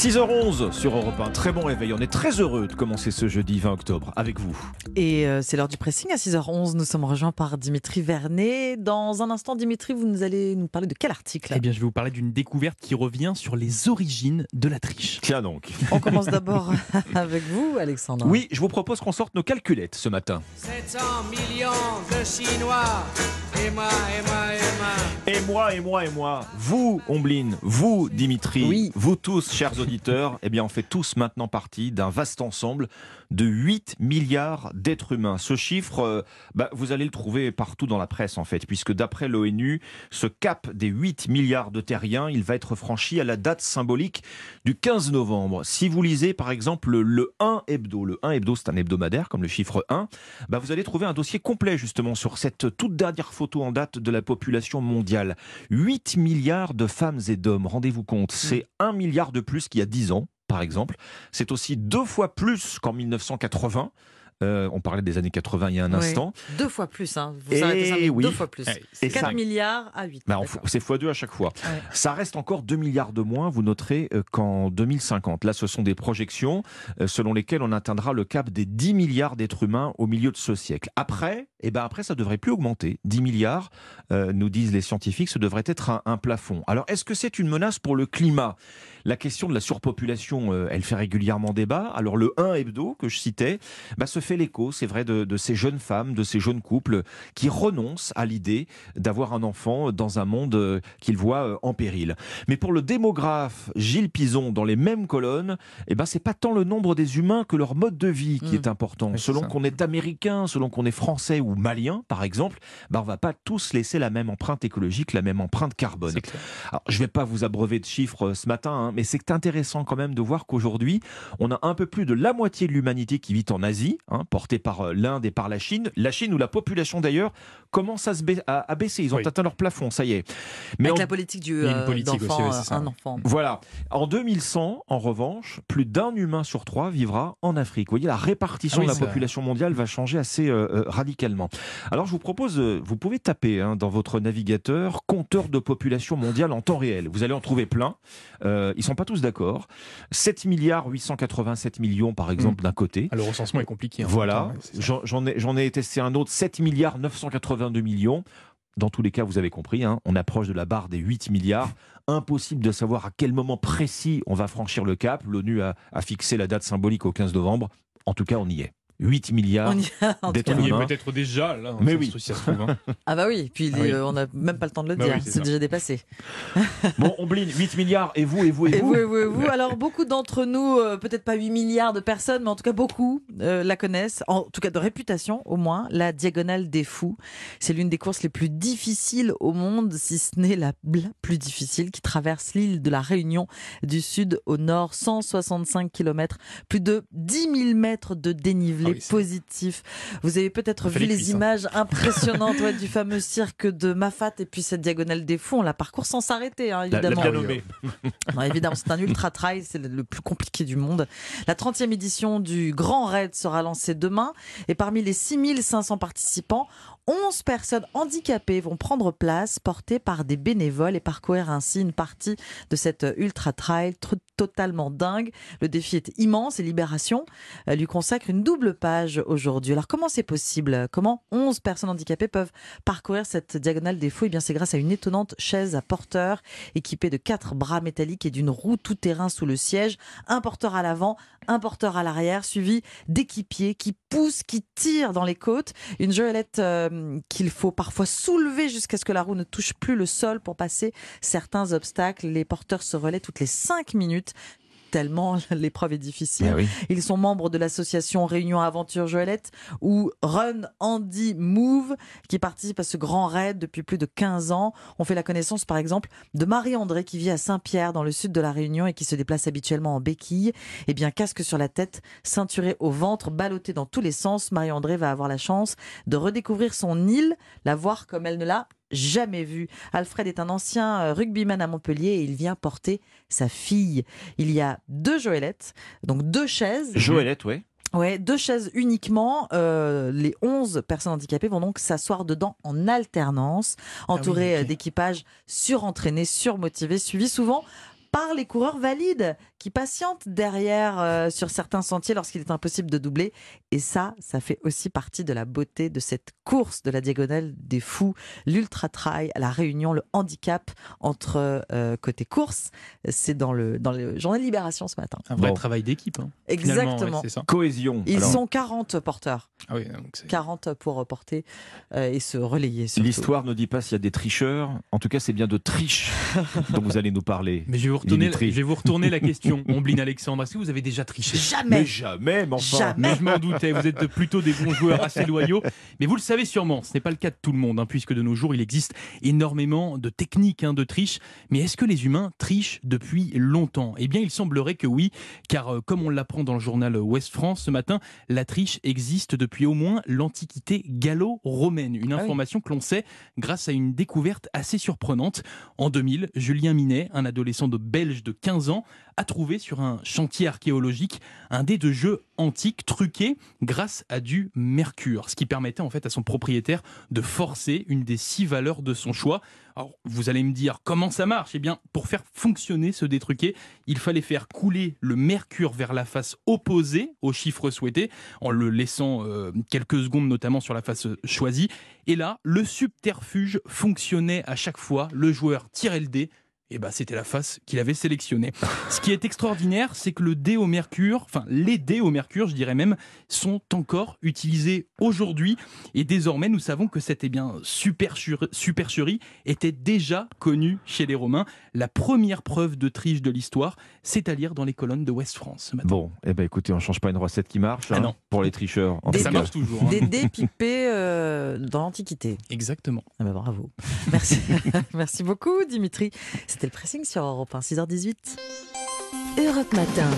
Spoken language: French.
6h11 sur Europe 1, très bon réveil. On est très heureux de commencer ce jeudi 20 octobre avec vous. Et euh, c'est l'heure du pressing à 6h11. Nous sommes rejoints par Dimitri Vernet. Dans un instant, Dimitri, vous nous allez nous parler de quel article? Eh bien, je vais vous parler d'une découverte qui revient sur les origines de la triche. Tiens donc. On commence d'abord avec vous, Alexandre. Oui, je vous propose qu'on sorte nos calculettes ce matin. 700 millions de Chinois. Et moi, et moi, et moi. Moi, et moi, et moi, vous, Omblin, vous, Dimitri, Oui. vous tous, chers auditeurs, eh bien, on fait tous maintenant partie d'un vaste ensemble de 8 milliards d'êtres humains. Ce chiffre, euh, bah, vous allez le trouver partout dans la presse, en fait, puisque d'après l'ONU, ce cap des 8 milliards de terriens, il va être franchi à la date symbolique du 15 novembre. Si vous lisez, par exemple, le 1 hebdo, le 1 hebdo, c'est un hebdomadaire, comme le chiffre 1, bah, vous allez trouver un dossier complet, justement, sur cette toute dernière photo en date de la population mondiale. 8 milliards de femmes et d'hommes, rendez-vous compte, c'est 1 milliard de plus qu'il y a 10 ans, par exemple. C'est aussi deux fois plus qu'en 1980. Euh, on parlait des années 80 il y a un Oui. instant. Deux fois plus, hein. Vous Eh arrêtez oui. deux fois plus. Et 4 ça- milliards à 8. Bah, c'est x2 à chaque fois. Ouais. Ça reste encore 2 milliards de moins, vous noterez, euh, qu'en 2050. Là, ce sont des projections euh, selon lesquelles on atteindra le cap des 10 milliards d'êtres humains au milieu de ce siècle. Après, eh ben après ça devrait plus augmenter. 10 milliards, euh, nous disent les scientifiques, ce devrait être un, un plafond. Alors, est-ce que c'est une menace pour le climat? La question de la surpopulation, euh, elle fait régulièrement débat. Alors, le 1 hebdo que je citais, bah, se fait l'écho, c'est vrai, de, de ces jeunes femmes, de ces jeunes couples qui renoncent à l'idée d'avoir un enfant dans un monde euh, qu'ils voient euh, en péril. Mais pour le démographe Gilles Pison, dans les mêmes colonnes, eh ben, c'est pas tant le nombre des humains que leur mode de vie qui Mm. est important. Oui, selon qu'on est américain, selon qu'on est français ou malien, par exemple, ben, on va pas tous laisser la même empreinte écologique, la même empreinte carbone. Alors, je vais pas vous abreuver de chiffres euh, ce matin, hein, mais c'est intéressant quand même de voir qu'aujourd'hui, on a un peu plus de la moitié de l'humanité qui vit en Asie, hein, portée par euh, l'Inde et par la Chine. La Chine où la population d'ailleurs commence à, se ba- à- à baisser. Ils ont Oui. atteint leur plafond, ça y est. Mais Avec en- la politique du euh, politique aussi, ouais, euh, un enfant. Voilà. En 2100, en revanche, plus d'un humain sur trois vivra en Afrique. Vous voyez, la répartition Ah oui, de la population mondiale va changer assez euh, radicalement. Alors, je vous propose, vous pouvez taper hein, dans votre navigateur compteur de population mondiale en temps réel. Vous allez en trouver plein. Euh, ils sont pas tous d'accord. 7 milliards 887 millions, par exemple, d'un côté. Ah, le recensement est compliqué. hein, Voilà, j'en j'en ai, j'en ai testé un autre, 7 milliards 982 millions. Dans tous les cas, vous avez compris, hein, on approche de la barre des 8 milliards. Impossible de savoir à quel moment précis on va franchir le cap. L'ONU a, a fixé la date symbolique au 15 novembre. En tout cas, on y est. 8 milliards. On y a- en tout d'être cas. On y est humain. peut-être déjà, là. Mais ça oui. trouve, hein. Ah bah oui, puis Ah oui. euh, on n'a même pas le temps de le Bah dire, oui, c'est déjà dépassé. Bon, on bline 8 milliards. Et vous, et vous, et, Et vous vous, et vous, et vous. Alors, beaucoup d'entre nous, euh, peut-être pas 8 milliards de personnes, mais en tout cas beaucoup euh, la connaissent, en tout cas de réputation au moins, la Diagonale des Fous. C'est l'une des courses les plus difficiles au monde, si ce n'est la, la plus difficile, qui traverse l'île de la Réunion du sud au nord, 165 km, plus de 10 000 mètres de dénivelé Positif. Vous avez peut-être vu les hein. images impressionnantes ouais, du fameux cirque de Mafat et puis cette Diagonale des Fous. On la parcourt sans s'arrêter, hein, La- la évidemment. bien nommée. Non, évidemment, c'est un ultra trail, c'est le- plus compliqué du monde. La 30e édition du Grand Raid sera lancée demain et parmi les 6500 participants, 11 personnes handicapées vont prendre place, portées par des bénévoles et parcourir ainsi une partie de cette ultra trail tr- totalement dingue. Le défi est immense et Libération euh, lui consacre une double page aujourd'hui. Alors comment c'est possible? Comment 11 personnes handicapées peuvent parcourir cette diagonale des fous? Eh bien c'est grâce à une étonnante chaise à porteur équipée de quatre bras métalliques et d'une roue tout-terrain sous le siège, un porteur à l'avant, un porteur à l'arrière, suivi d'équipiers qui poussent, qui tirent dans les côtes, une joëlette euh, qu'il faut parfois soulever jusqu'à ce que la roue ne touche plus le sol pour passer certains obstacles. Les porteurs se relaient toutes les cinq minutes tellement l'épreuve est difficile. Ah oui. Ils sont membres de l'association Réunion Aventure Joëlette ou Run Andy Move qui participe à ce grand raid depuis plus de 15 ans. On fait la connaissance par exemple de Marie-André qui vit à Saint-Pierre dans le sud de la Réunion et qui se déplace habituellement en béquille. Eh bien, casque sur la tête, ceinturé au ventre, ballotté dans tous les sens, Marie-André va avoir la chance de redécouvrir son île, la voir comme elle ne l'a jamais vue. Alfred est un ancien euh, rugbyman à Montpellier et il vient porter sa fille. Il y a deux Joëlettes, donc deux chaises. Joëlette, ouais. Ouais, deux chaises uniquement. Euh, les 11 personnes handicapées vont donc s'asseoir dedans en alternance, entourées Ah oui, ok. euh, d'équipages surentraînés, surmotivés, suivis souvent par les coureurs valides qui patientent derrière euh, sur certains sentiers lorsqu'il est impossible de doubler. Et ça, ça fait aussi partie de la beauté de cette course de la diagonale des fous, l'ultra trail à la Réunion, le handicap entre euh, côté course. C'est dans le dans le journal Libération ce matin. Un vrai Bon. travail d'équipe. hein. Exactement. ouais, c'est ça. Cohésion. Ils Alors, sont 40 porteurs, Ah oui, donc c'est- 40 pour porter euh, et se relayer. L'histoire ne dit pas s'il y a des tricheurs. En tout cas, c'est bien de triche dont vous allez nous parler. Mais je vais vous retourner, je vais vous retourner la question, Ombline Alexandre. Est-ce que vous avez déjà triché? Jamais. Mais jamais, mais enfin. Jamais. Mais je m'en doutais, vous êtes plutôt des bons joueurs assez loyaux. Mais vous le savez sûrement, ce n'est pas le cas de tout le monde, hein, puisque de nos jours, il existe énormément de techniques hein, de triche. Mais est-ce que les humains trichent depuis longtemps? Eh bien, il semblerait que oui, car euh, comme on l'apprend dans le journal Ouest France ce matin, la triche existe depuis au moins l'Antiquité gallo-romaine. Une Ah oui. information que l'on sait grâce à une découverte assez surprenante. En 2000, Julien Minet, un adolescent de belge de 15 ans, a trouvé sur un chantier archéologique un dé de jeu antique truqué grâce à du mercure, ce qui permettait en fait à son propriétaire de forcer une des six valeurs de son choix. Alors vous allez me dire comment ça marche? Eh bien pour faire fonctionner ce dé truqué, il fallait faire couler le mercure vers la face opposée au chiffre souhaité en le laissant euh, quelques secondes notamment sur la face choisie. Et là, le subterfuge fonctionnait à chaque fois. Le joueur tirait le dé. Et bah, c'était la face qu'il avait sélectionnée. Ce qui est extraordinaire, c'est que le dé au mercure, enfin les dés au mercure, je dirais même, sont encore utilisés aujourd'hui. Et désormais, nous savons que cette eh bien, supercherie, était déjà connue chez les Romains. La première preuve de triche de l'histoire, c'est à lire dans les colonnes de West France ce matin. Bon, eh ben écoutez, on change pas une recette qui marche Ah hein, non. pour les tricheurs. En Des- tout Ça marche toujours. hein. Des dés pipés euh, dans l'Antiquité. Exactement. Ah bah bravo. Merci. Merci beaucoup, Dimitri. C'était le pressing sur Europe 1, 6h18. Europe Matin.